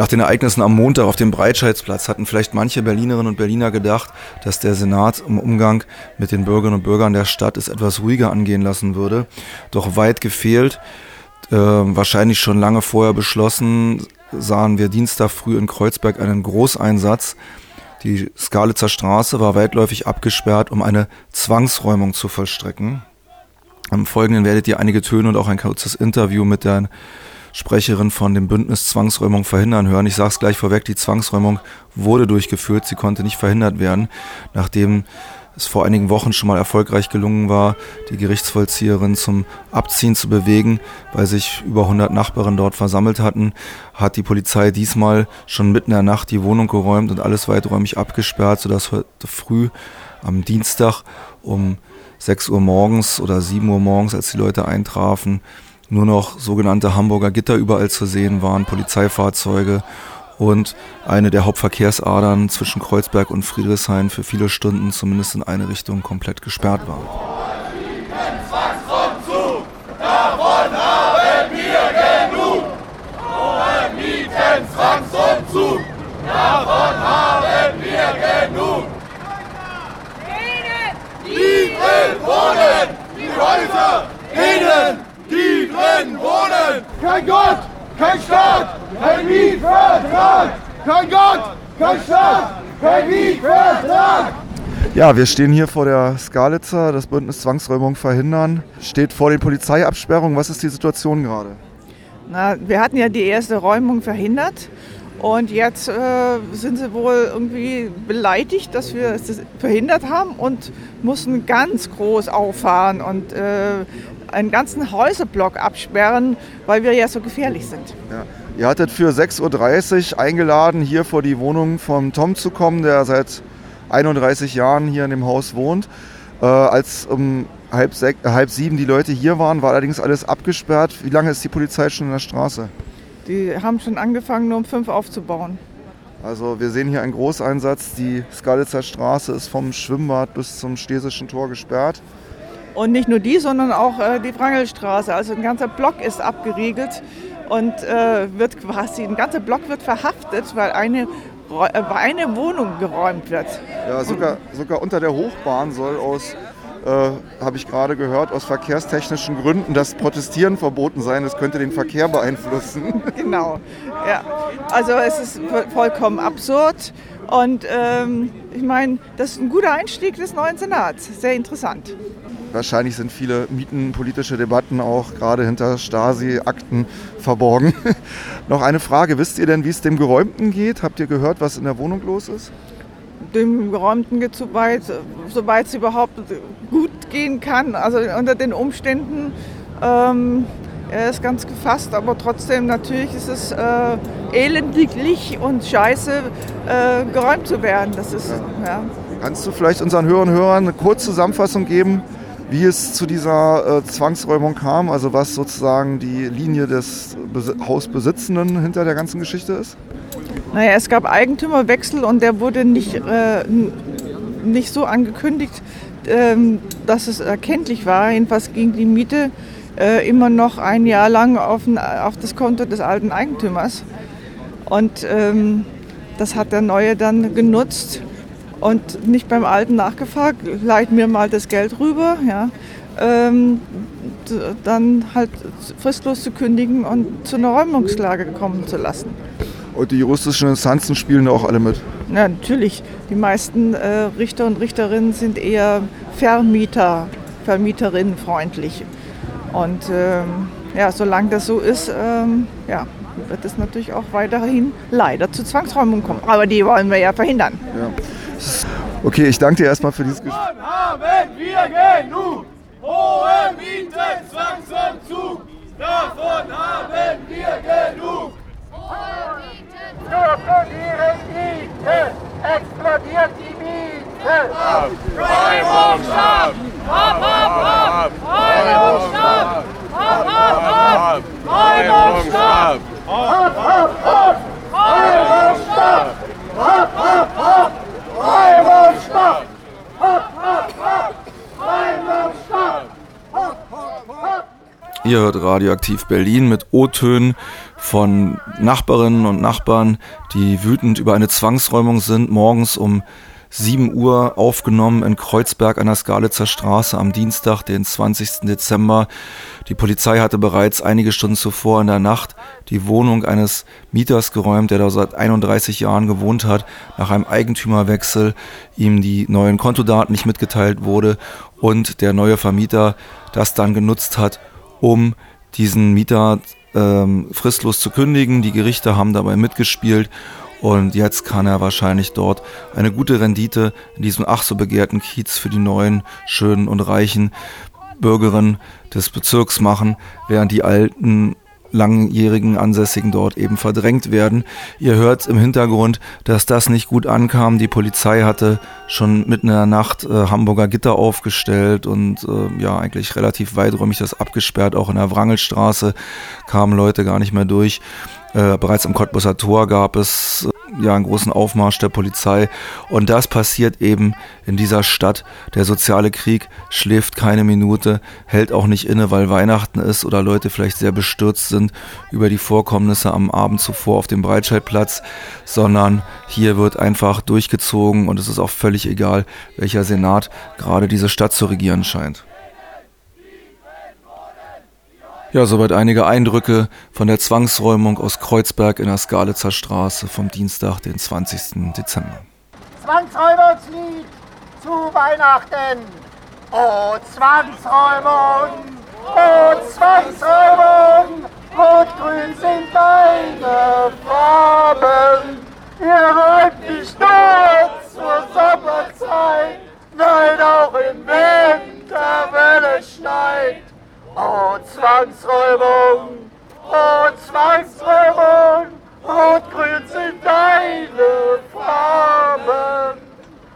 Nach den Ereignissen am Montag auf dem Breitscheidsplatz hatten vielleicht manche Berlinerinnen und Berliner gedacht, dass der Senat im Umgang mit den Bürgerinnen und Bürgern der Stadt es etwas ruhiger angehen lassen würde. Doch weit gefehlt, äh, wahrscheinlich schon lange vorher beschlossen, sahen wir Dienstag früh in Kreuzberg einen Großeinsatz. Die Skalitzer Straße war weitläufig abgesperrt, um eine Zwangsräumung zu vollstrecken. Im Folgenden werdet ihr einige Töne und auch ein kurzes Interview mit der Sprecherin von dem Bündnis Zwangsräumung verhindern hören. Ich sage es gleich vorweg, die Zwangsräumung wurde durchgeführt, sie konnte nicht verhindert werden, nachdem es vor einigen Wochen schon mal erfolgreich gelungen war, die Gerichtsvollzieherin zum Abziehen zu bewegen, weil sich über 100 Nachbarn dort versammelt hatten, hat die Polizei diesmal schon mitten in der Nacht die Wohnung geräumt und alles weiträumig abgesperrt, sodass heute früh am Dienstag um 6 Uhr morgens oder 7 Uhr morgens, als die Leute eintrafen, nur noch sogenannte Hamburger Gitter überall zu sehen waren, Polizeifahrzeuge und eine der Hauptverkehrsadern zwischen Kreuzberg und Friedrichshain für viele Stunden zumindest in eine Richtung komplett gesperrt war. Davon haben wir genug! Kein Gott, kein Staat, kein Mietvertrag. Kein Gott, kein Staat, kein Mietvertrag. Ja, wir stehen hier vor der Skalitzer, das Bündnis Zwangsräumung verhindern. Steht vor den Polizeiabsperrungen. Was ist die Situation gerade? Na, wir hatten ja die erste Räumung verhindert. Und jetzt äh, sind sie wohl irgendwie beleidigt, dass wir es verhindert haben und mussten ganz groß auffahren und äh, einen ganzen Häuserblock absperren, weil wir ja so gefährlich sind. Ja. Ihr hattet für 6.30 Uhr eingeladen, hier vor die Wohnung von Tom zu kommen, der seit 31 Jahren hier in dem Haus wohnt. Äh, als um halb, sech, äh, halb sieben die Leute hier waren, war allerdings alles abgesperrt. Wie lange ist die Polizei schon in der Straße? Die haben schon angefangen, nur um fünf aufzubauen. Also wir sehen hier einen Großeinsatz. Die Skalitzer Straße ist vom Schwimmbad bis zum Stesischen Tor gesperrt. Und nicht nur die, sondern auch äh, die Wrangelstraße. Also ein ganzer Block ist abgeriegelt und äh, wird quasi, ein ganzer Block wird verhaftet, weil eine, äh, eine Wohnung geräumt wird. Ja, sogar, sogar unter der Hochbahn soll aus äh, habe ich gerade gehört, aus verkehrstechnischen Gründen das Protestieren verboten sein. Das könnte den Verkehr beeinflussen. Genau, ja. Also es ist vollkommen absurd. Und ähm, ich meine, das ist ein guter Einstieg des neuen Senats. Sehr interessant. Wahrscheinlich sind viele mietenpolitische Debatten auch gerade hinter Stasi-Akten verborgen. Noch eine Frage, wisst ihr denn, wie es dem Geräumten geht? Habt ihr gehört, was in der Wohnung los ist? Dem Geräumten geht so weit, soweit es überhaupt gut gehen kann. Also unter den Umständen, ähm, er ist ganz gefasst, aber trotzdem natürlich ist es äh, elendiglich und scheiße, äh, geräumt zu werden. Das ist, ja. Ja. Kannst du vielleicht unseren Hörern Hörern eine kurze Zusammenfassung geben, wie es zu dieser äh, Zwangsräumung kam, also was sozusagen die Linie des Bes Hausbesitzenden hinter der ganzen Geschichte ist? Naja, es gab Eigentümerwechsel und der wurde nicht, äh, nicht so angekündigt, ähm, dass es erkenntlich war. Jedenfalls ging die Miete äh, immer noch ein Jahr lang auf, ein, auf, das Konto des alten Eigentümers. Und ähm, das hat der Neue dann genutzt und nicht beim Alten nachgefragt, leit mir mal das Geld rüber, ja, ähm, dann halt fristlos zu kündigen und zu einer Räumungslage kommen zu lassen. Und die juristischen Instanzen spielen da auch alle mit? Ja, natürlich. Die meisten äh, Richter und Richterinnen sind eher Vermieter, Vermieterinnen freundlich. Und ähm, ja, solange das so ist, ähm, ja, wird es natürlich auch weiterhin leider zu Zwangsräumungen kommen. Aber die wollen wir ja verhindern. Ja. Okay, ich danke dir erstmal für dieses Gespräch. Haben wir genug. Hohe Mieten. Ihr hört Radioaktiv Berlin mit O-Tönen von Nachbarinnen und Nachbarn, die wütend über eine Zwangsräumung sind, morgens um 7 Uhr aufgenommen in Kreuzberg an der Skalitzer Straße am Dienstag, den 20. Dezember. Die Polizei hatte bereits einige Stunden zuvor in der Nacht die Wohnung eines Mieters geräumt, der da seit 31 Jahren gewohnt hat. Nach einem Eigentümerwechsel ihm die neuen Kontodaten nicht mitgeteilt wurde und der neue Vermieter das dann genutzt hat, um diesen Mieter ähm, fristlos zu kündigen. Die Gerichte haben dabei mitgespielt und jetzt kann er wahrscheinlich dort eine gute Rendite in diesem ach so begehrten Kiez für die neuen, schönen und reichen Bürgerinnen des Bezirks machen, während die alten langjährigen Ansässigen dort eben verdrängt werden. Ihr hört im Hintergrund, dass das nicht gut ankam. Die Polizei hatte schon mitten in der Nacht äh, Hamburger Gitter aufgestellt und äh, ja, eigentlich relativ weiträumig das abgesperrt. Auch in der Wrangelstraße kamen Leute gar nicht mehr durch. Äh, bereits am Cottbusser Tor gab es äh, ja einen großen Aufmarsch der Polizei. Und das passiert eben in dieser Stadt. Der soziale Krieg schläft keine Minute, hält auch nicht inne, weil Weihnachten ist oder Leute vielleicht sehr bestürzt sind über die Vorkommnisse am Abend zuvor auf dem Breitscheidplatz, sondern hier wird einfach durchgezogen und es ist auch völlig egal, welcher Senat gerade diese Stadt zu regieren scheint. Ja, soweit einige Eindrücke von der Zwangsräumung aus Kreuzberg in der Skalitzer Straße vom Dienstag, den 20. Dezember. Zwangsräumungslied zu Weihnachten. Oh, Zwangsräumung, oh, Zwangsräumung, rot-grün sind deine Farben. Ihr räumt nicht nur zur Sommerzeit, nein, auch im schneit. Oh, Zwangsräumung, oh, Zwangsräumung, Rot-Grün